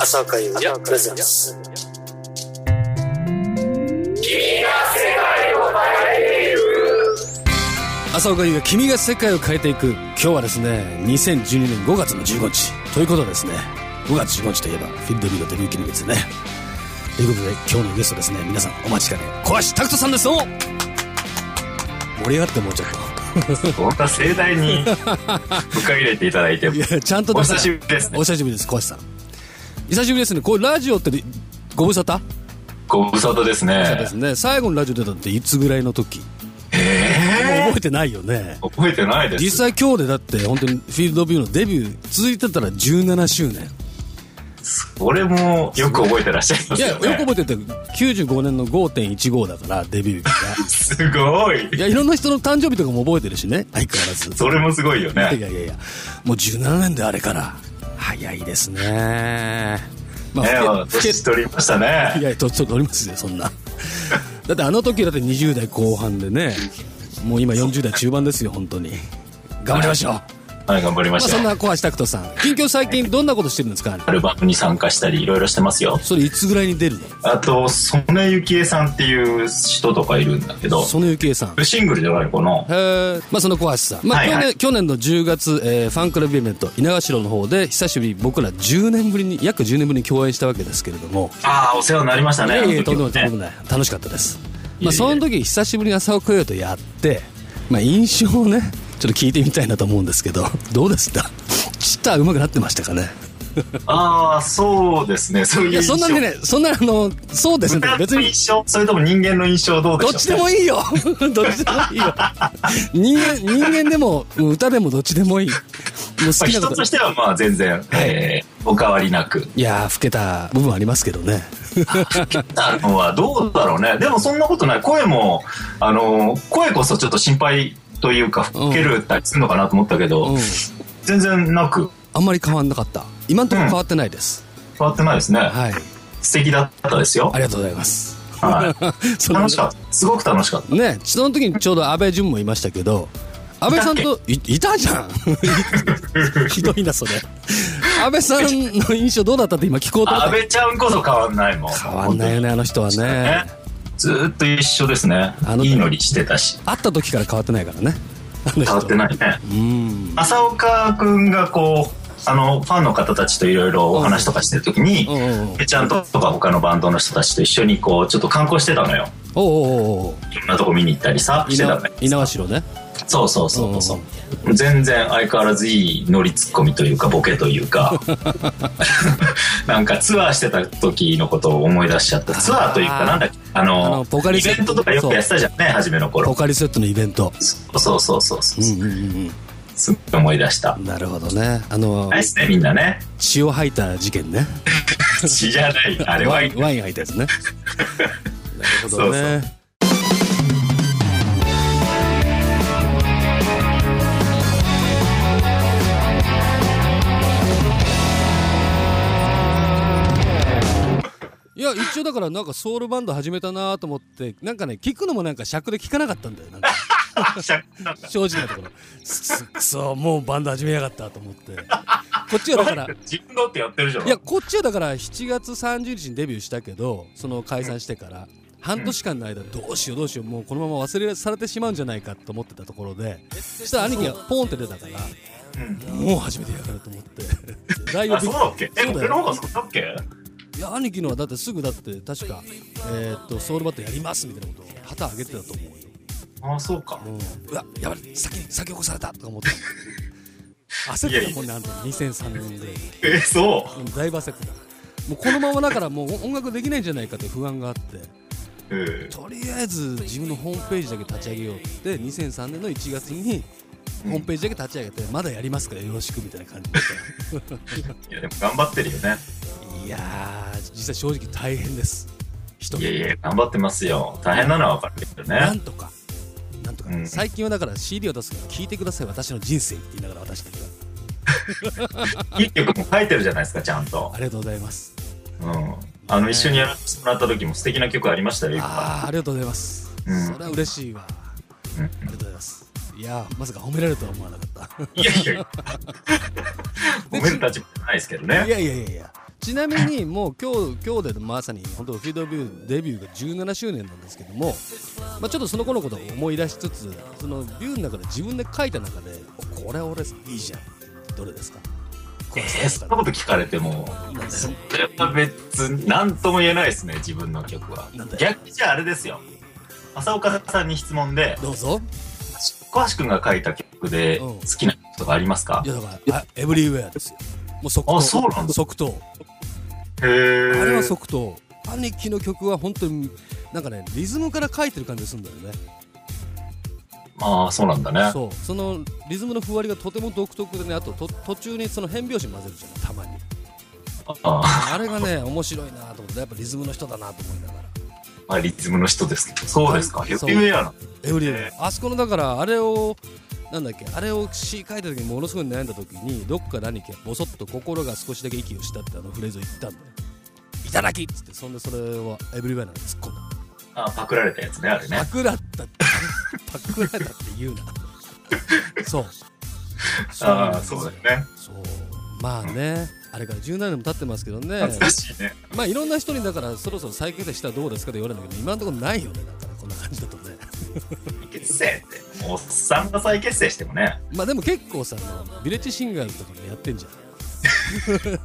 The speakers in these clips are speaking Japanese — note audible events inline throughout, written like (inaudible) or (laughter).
朝岡優也プレゼンツ朝岡優が君が世界を変えていく。今日はですね2012年5月の15日。ということですね5月15日といえばフィルドビーのデビュー記念日ですね。ということで今日のゲストですね皆さんお待ちかね。小橋拓人さんです。どうも。盛り上がってもうちょっと。そんな盛大に迎え入れていただいていやちゃんとお久しぶりですね。お久しぶりです小橋さん。久しぶりですね。これラジオってご無沙汰？ご無沙汰ですそうでねすね。最後のラジオ出たっていつぐらいの時？もう覚えてないよね。覚えてないです。実際今日でだって本当にフィールドビューのデビュー続いてたら17周年これもよく覚えてらっしゃいまいやよくすよね覚えてて95年の5.15だからデビューが。(laughs) すごい。いやいろんな人の誕生日とかも覚えてるしね。相変わらず。それもすごいよいやいねやいや。もう17年であれから早いですね。まねえ老け年取りましたね。いやちょっとおりますよそんな。だってあの時だって20代後半でねもう今40代中盤ですよ本当に。頑張りましょう、はい頑張りままあ、したそんな小橋拓人さん。近況最近どんなことしてるんですか？アルバムに参加したりいろいろしてますよ。それいつぐらいに出るの？あと曽根幸恵さんっていう人とかいるんだけど曽根幸恵さん。シングルじゃないかな。へー。まあその小橋さん、まあはいはい。去年去年の10月、えーファンクラブイベント稲頭の方で久しぶりに僕ら10年ぶりに約10年ぶりに共演したわけですけれども。ああお世話になりましたね。いやいやとんでもない楽しかったです、まあ、その時久しぶりに朝岡優とやって、まあ、印象をねちょっと聞いてみたいなと思うんですけど (laughs) どうでしたちった上手くなってましたかね？ああそうですね。そういういやそんなにねそんなあのそうですね。歌別にの印象それとも人間の印象どうでしょう？どっちでもいいよ。(laughs) どっちでもいいよ。人間人間でも歌でもどっちでもいい。もう好まあ、きなこと。人としてはまあ全然、えーお変わりなく。いやー老けた部分ありますけどね。(laughs) あのはどうだろうね。でもそんなことない。声も、あの、声こそちょっと心配というか、老けるたりするのかなと思ったけど、うん全然なくあんまり変わんなかった今のところ変わってないです、変わってないですね。はい素敵だったですよあ。りがとうございますはい。(laughs) 楽しかった。すごく楽しかった。ねその時にちょうど安倍淳もいましたけど安倍さんといいたじゃん (laughs) ひどいなそれ安倍さんの印象どうだったって今聞こうと思った安倍ちゃんこそ変わんないもん。変わんないよねあの人はねね。ずーっと一緒ですねあの。いいのりしてたし。会った時から変わってないからね変わってないね。うん浅岡くんがこう、あの、ファンの方たちといろいろお話とかしてるときにぺちゃんとか他のバンドの人たちと一緒にこう、ちょっと観光してたのよ。おうおうおうおういろんなとこ見に行ったりさ、してたのよ。猪苗代ねそうそうそうそう。全然相変わらずいいノリツッコミというか、ボケというか、(laughs) なんかツアーしてた時のことを思い出しちゃった。ツアーというか、なんだっけ、ああのの、ポカリスイベントとかよくやってたじゃんね、初めのポ頃。カリスエットのイベントそうそうそうそう。うんうんうんすっごい思い出したう。んなるほどねあのないっすね、みんなね。血を吐いた事件ね (laughs) 血じゃない。あれはワインワイン吐いたやつね (laughs) なるほどねいや一応だからなんかソウルバンド始めたなと思ってなんかね聞くのもなんか尺で聞かなかったんだよなんか。(laughs) 正直なところ。すくそもうバンド始めやがったと思って。こっちはだから自分のってやってるじゃん。いやこっちはだから7月30日にデビューしたけどその解散してから半年間の間どうしようどうしようもうこのまま忘れされてしまうんじゃないかと思ってたところでそしたら兄貴がポンって出たからもう始めてやがると思って。(laughs) だいぶあ、そうだっけ？え、俺の方がっけ？いや兄貴のはだってすぐだって確かえーっとソウルバットやりますみたいなことを旗上げてたと思うよ。あ、そうか。うん。うわやばい。先に先起こされたとか思って。焦ってた。もんねあの時2003年で。(laughs) え、そう。んだいぶ焦ってたもうこのままだからもう音楽できないんじゃないかという不安があって。う。うん。とりあえず自分のホームページだけ立ち上げようって2003年の1月にホームページだけ立ち上げてまだやりますからよろしくみたいな感じで (laughs) いや、でも頑張ってるよね。いやー実際正直大変です。一人いやいや、頑張ってますよ。大変なのは分かるけどね。なんとか。なんとか、うん。最近はだから CD を出すから聞いてください。私の人生って言いながら渡してるいい曲も書いてるじゃないですか、ちゃんと。あ。りがとうございます。うん。あの、一緒にやらせてもらった時も素敵な曲ありましたよ、ああありがとうございます、うん。それは嬉しいわ、うんありがとうございます。いいやまさか褒められるとは思わなかった。いやいやいや。(laughs) 褒める立場じゃないですけどいねやいやいやいやちなみにもう今日今日でまさに本当フィードビューデビューが17周年なんですけども、まあ、ちょっとその頃のことを思い出しつつそのビューの中で自分で書いた中でこれ俺いいじゃん。どれですか？えー、そんなこと聞かれてもそれは別に何とも言えないですね自分の曲は。逆にじゃああれですよ。浅岡さんに質問でどうぞ。小橋君が書いた曲でうん。好きな曲とかありますか？いやだからあエブリウェアですよ。もう即答。あそうなんだ。即答あれは即答。兄貴の曲は本当になんかねリズムから書いてる感じがするんだよね。まあそうなんだね。そう。そのリズムのふわりがとても独特でねあとと途中にその変拍子混ぜるじゃないたまに。ああれがね面白いなと思ってやっぱリズムの人だなと思いながら。あリズムの人ですけどそうですか。はい。ヘビーウェアなのエブリウアあそこのだからあれをなんだっけ？あれを詩書いた時にものすごい悩んだ時にどっかで兄貴がボソッと心が少しだけ息をしたってあのフレーズを言ったんだよ。いただきっつってそんでそれをエブリウェアなんで突っ込んだ。あパクられたやつねあれね。パクらったって (laughs) パクられたって言うな。そう。(laughs) ああそうだよね。そう。まあねあれから17年も経ってますけどね。懐かしいね。まあいろんな人にだからそろそろ再結成したらどうですかって言われるんだけど今のところないよねだからこんな感じだとね。再結成っておっさんが再結成してもね。まあでも結構さビレッジシンガーズとかもやってんじゃん。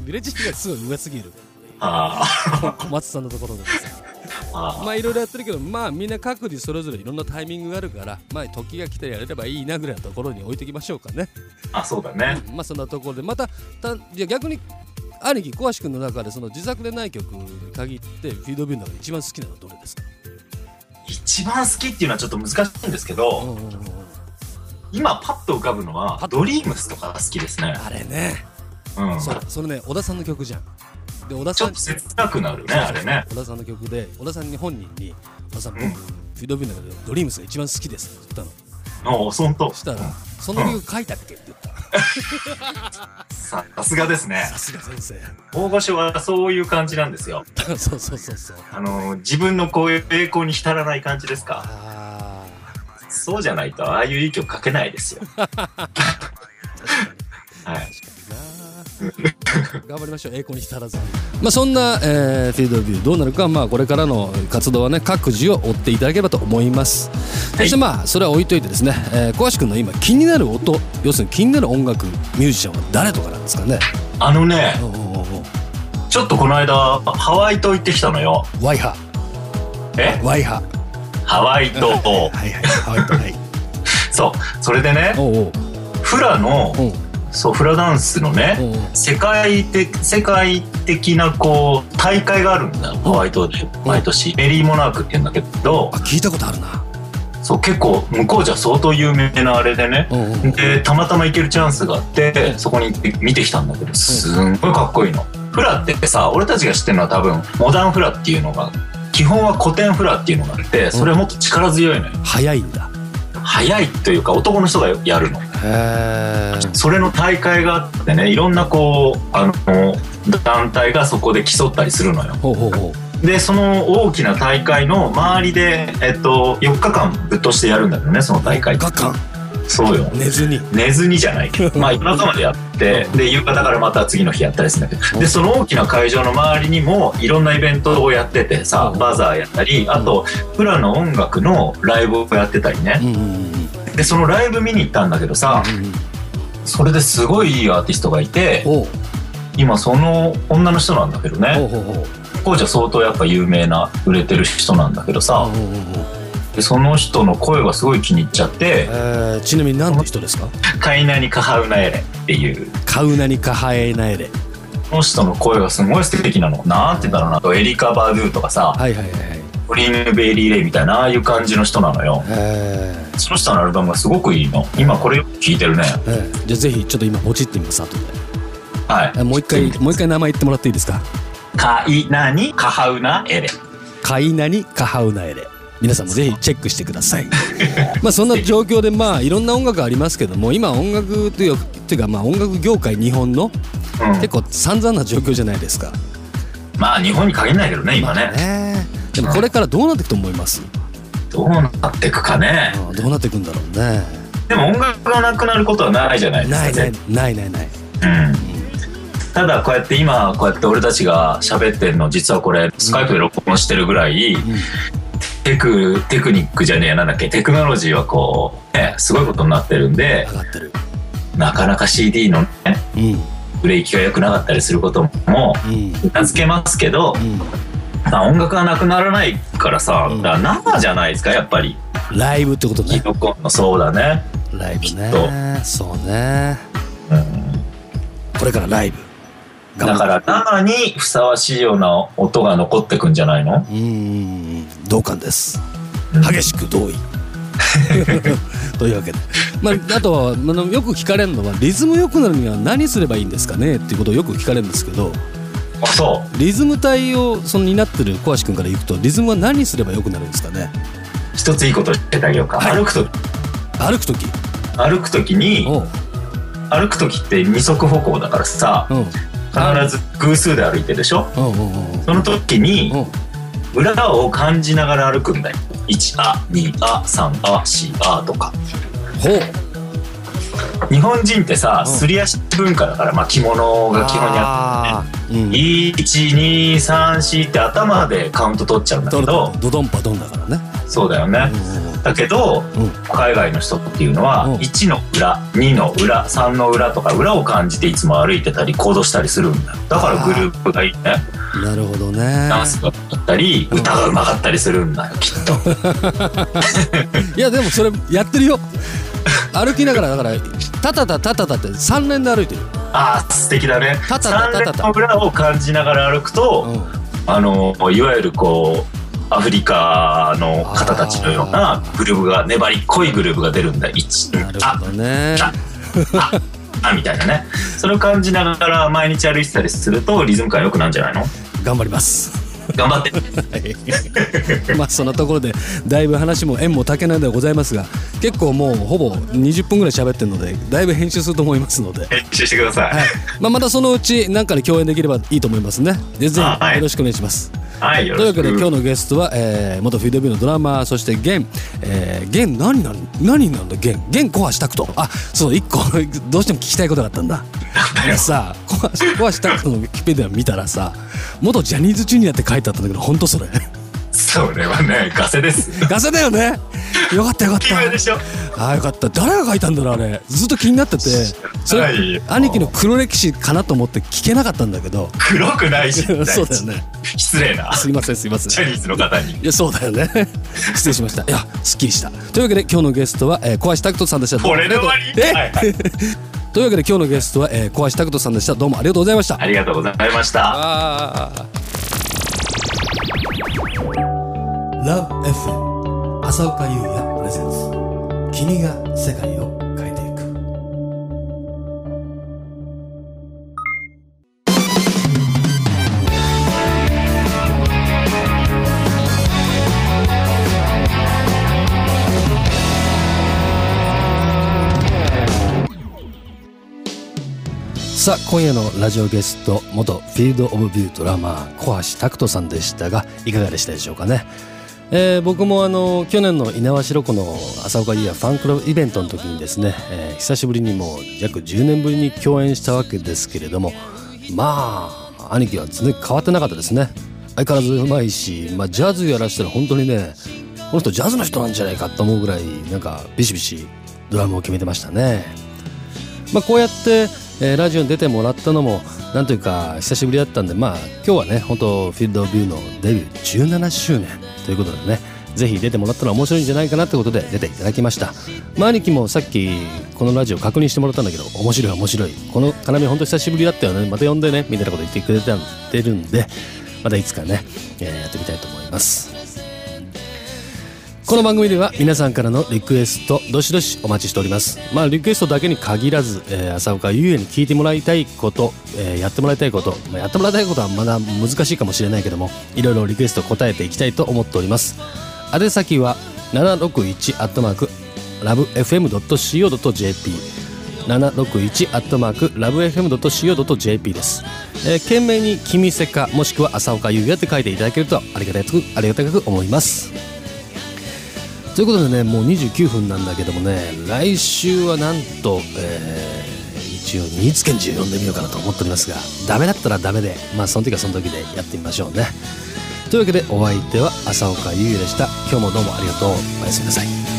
(laughs) ビレッジシンガーズすごい上すぎる。あ小松さんのところでさ。ああまあいろいろやってるけどまあみんな各自それぞれいろんなタイミングがあるからまあ時が来たらやれればいいなぐらいのところに置いておきましょうかね。あそうだね。まあそんなところで。またたじゃあ逆に兄貴小橋君の中でその自作でない曲に限ってフィードビューの中で一番好きなのはどれですか？一番好きっていうのはちょっと難しいんですけうんうどんうんうん今パッと浮かぶのはドリームスとかが好きですね。あれね。うん。そうそれね小田さんの曲じゃん。で小田さんちょっと切なくなるねあれね。小田さんの曲で小田さんに本人に「小田さん僕、うん。フィードビューの中でドリームスが一番好きです」って言ったの。おおそんと？そしたら「その曲書いたっけ?」って言ったささすがですね。さすが先生大御所はそういう感じなんですよ。そうそうそうそう。あの自分のこういう栄光に浸らない感じですか？あそうじゃないとああいういい曲書けないですよ (laughs) 頑張りましょう。栄光に浸らずに。まあそんな、えーフィードビューどうなるかまあこれからの活動はね各自を追っていただければと思います、そしてまあそれは置いといてですね、えー、小橋君の今気になる音要するに気になる音楽ミュージシャンは誰とかなんですかね。あのねちょっとこの間ハワイ島行ってきたのよ。ワイハ。え？ワイハ。ハワイ島。はいはい。ハワイとはい。(laughs) そう。それでねおうおう。フラのおうそうフラダンスのね世界的世界的なこう大会があるんだ。よハワイ島で毎年。メリーモナークって言うんだけど。あ聞いたことあるな。そう結構向こうじゃ相当有名なあれでね。でたまたま行けるチャンスがあってそこに行って見てきたんだけどすんごいかっこいいの。フラってさ俺たちが知ってるのは多分モダンフラっていうのが基本は古典フラっていうのがあってそれはもっと力強いのよ。早いんだ。速いというか男の人がやるのそれの大会があってねいろんなこうあの団体がそこで競ったりするのよ。ほうほうほう。でその大きな大会の周りで、えっと、4日間ぶっ通してやるんだけどねその大会。画館そうよ。寝ずに？寝ずにじゃないけど。(laughs) まあ夜中までやってで夕方からまた次の日やったりするんだけど。でその大きな会場の周りにもいろんなイベントをやっててさうん。バザーやったりあとプラの音楽のライブをやってたりね。うんうんうんでそのライブ見に行ったんだけどさそれですごいいいアーティストがいて今その女の人なんだけどね。当時は相当やっぱ有名な売れてる人なんだけどさでその人の声がすごい気に入っちゃってえーちなみに何の人ですか「カイナニカハウナエレ」っていう。カウナにカハエナエレ。この人の声がすごい素敵なの。なんて言うんだろうな？エリカ・バードゥとかさはいはいはいリーヌ・ベイリー・レイみたいなああいう感じの人なのよ。えーその人のアルバムがすごくいいの。今これよく聴いてるね。えーじゃあぜひちょっと今ポチってみます後で。はい。えもう一回もう一回名前言ってもらっていいですか？カイナニカハウナエレ。カイナにカハウナエレ。皆さんもぜひチェックしてください。(laughs) まあそんな状況でまあいろんな音楽ありますけども今音楽というというかまあ音楽業界日本のうん。結構散々な状況じゃないですか。まあ日本に限らないけどね今ね。ね。でもこれからどうなっていくと思います、どうなっていくかね。うんどうなっていくんだろうね。でも音楽がなくなることはないじゃないですかないない絶ないないない。対うん。ただこうやって今こうやって俺たちが喋ってんの実はこれスカイプで録音してるぐらい、テクテクニックじゃねえやなんだっけテクノロジーはこうねすごいことになってるんで上がってる。なかなか CD のねうん。売れ行きが良くなかったりすることもうん。名付けますけど、うんまあ音楽がなくならないからさ、うん。だから生じゃないですかやっぱり。ライブってことね。そうだね、ライブきっねそうね。うん、これからライブ。だから生にふさわしいような音が残ってくんじゃないの？うん。同感です。うん。激しく同意。(laughs) というわけで、まあ、あとはあのよく聞かれるのはリズム良くなるには何すればいいんですかね？っていうことをよく聞かれるんですけどあそリズム体をその担ってる小橋君から言うとリズムは何すれば良くなるんですかね？う一ついいこと言ってあげようか、はい。歩くと歩く時歩く時に歩く時って二足歩行だからさうん。必ず偶数で歩いてるでしょ？その時にうん。裏を感じながら歩くんだよ。1あ2あ3あ4あとか。ほう日本人ってさうん。すり足文化だから、まあ、着物が基本にあってね。あーうん。1234って頭でカウント取っちゃうんだドけどドドドンパドンだからね。そうだよね。うん。だけどうん。海外の人っていうのはうん。1の裏2の裏3の裏とか裏を感じていつも歩いてたり行動したりするんだ。よだからグループがいいね。なるほどね。ダンスがあったり歌がうまかったりするんだよきっと。(laughs) いやでもそれやってるよ。歩きながらだからタタタタタタって3連で歩いてる。あー素敵だね。たたたたたた。3連の裏を感じながら歩くと、うん。あのいわゆるこうアフリカの方たちのようなグループが粘りっこいグループが出るんだ。1なるほどね。あああみたいなね。それを感じながら毎日歩いてたりするとリズム感良くなるんじゃないの？頑張ります。頑張って。(laughs) まあそんなところでだいぶ話も縁も竹なんではございますが結構もうほぼ20分ぐらい喋ってるのでだいぶ編集すると思いますので、はい編集してください。まあ、またそのうち何かで共演できればいいと思いますね。でぜあはいひよろしくお願いします、はいよというわけで今日のゲストは、えー元フィードビューのドラマーそしてゲン、えー、ゲン何なん何なんだ？ゲンゲンコアシタクトあそう一個どうしても聞きたいことがあったんだ。さコアコアシタクトのウィキペディア見たらさ元ジャニーズジュニアって書いてあったんだけど本当それそれはねガセです。(laughs) ガセだよね。よかったよかった。決めでしょ？あーよかった。誰が書いたんだろうあれ。ずっと気になってて。そない。よれ兄貴の黒歴史かなと思って聞けなかったんだけど。黒くないし (laughs) そうだよね。(laughs) 失礼な。すいませんすいません。ジャニーズの方に。いやそうだよね。失礼しました。いやすっきりした。というわけで今日のゲストは、えー、小橋拓人さんでした。これで終わり？え、はいはい。というわけで今日のゲストは、えー、小橋拓人さんでした。どうもありがとうございました。ありがとうございましたあー LoveFM 浅岡優也プレゼンツ君が世界を変えていく。さあ今夜のラジオゲスト元フィールド・オブ・ビュードラマー小橋拓人さんでしたがいかがでしたでしょうかね、えー僕もあの去年の猪苗代湖の浅岡優也ファンクラブイベントの時にですね、えー久しぶりにもう約10年ぶりに共演したわけですけれどもまあ兄貴は全然変わってなかったですね。相変わらずうまいし、まあ、ジャズやらしたら本当にねこの人ジャズの人なんじゃないかと思うぐらいなんかビシビシドラムを決めてましたね。まあ、こうやって、えーラジオに出てもらったのもなんというか久しぶりだったんでまあ今日はね本当フィールドビューのデビュー17周年ということでねぜひ出てもらったら面白いんじゃないかなってことで出ていただきました、まあ、兄貴もさっきこのラジオ確認してもらったんだけど面白い面白い。この要本当久しぶりだったよね。また呼んでねみたいなこと言ってくれてるんでまたいつかね、えーやってみたいと思います。この番組では皆さんからのリクエストどしどしお待ちしております。まあリクエストだけに限らず、えー浅岡優也に聞いてもらいたいこと、えーやってもらいたいこと、まあ、やってもらいたいことはまだ難しいかもしれないけどもいろいろリクエスト答えていきたいと思っております。宛先は761アットマークラブ FM.co.jp 761アットマークラブ FM.co.jp です、えー、懸命に「君せか」もしくは「浅岡優也」って書いていただけるとありがたくありがたく思います。ということでねもう29分なんだけどもね来週はなんと、えー、一応新津賢治を呼んでみようかなと思っておりますがダメだったらダメでまあその時はその時でやってみましょうね。というわけでお相手は朝岡優也でした。今日もどうもありがとう。おやすみなさい。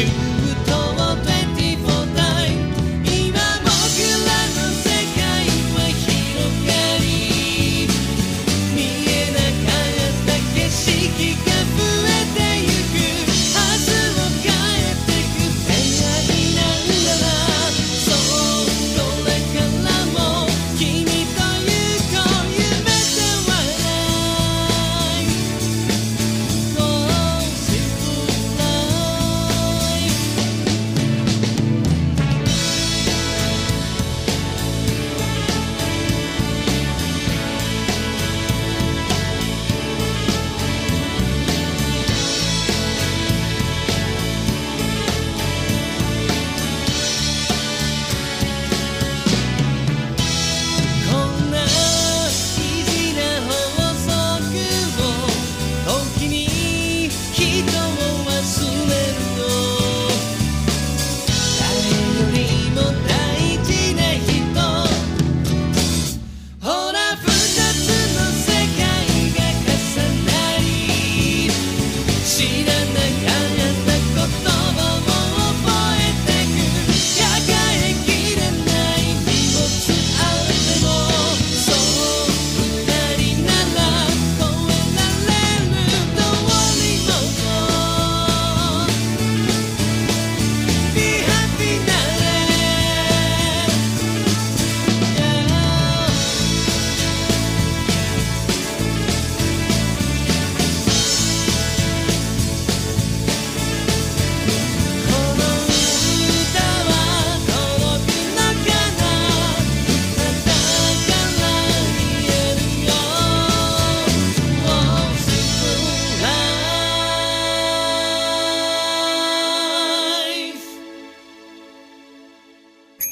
You.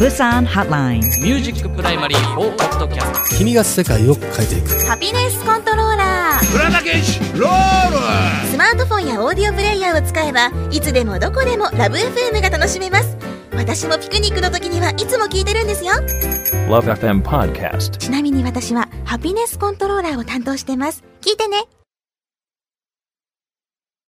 Busan Hotline. ミュージックプライマリー4ポッドキャスト君が世界を変えていく。ハピネスコントローラースマートフォンやオーディオプレイヤーを使えばいつでもどこでもラブ f m が楽しめます。私もピクニックの時にはいつも聞いてるんですよ。Love FM Podcast. ちなみに私はハピネスコントローラーを担当してます。聞いてね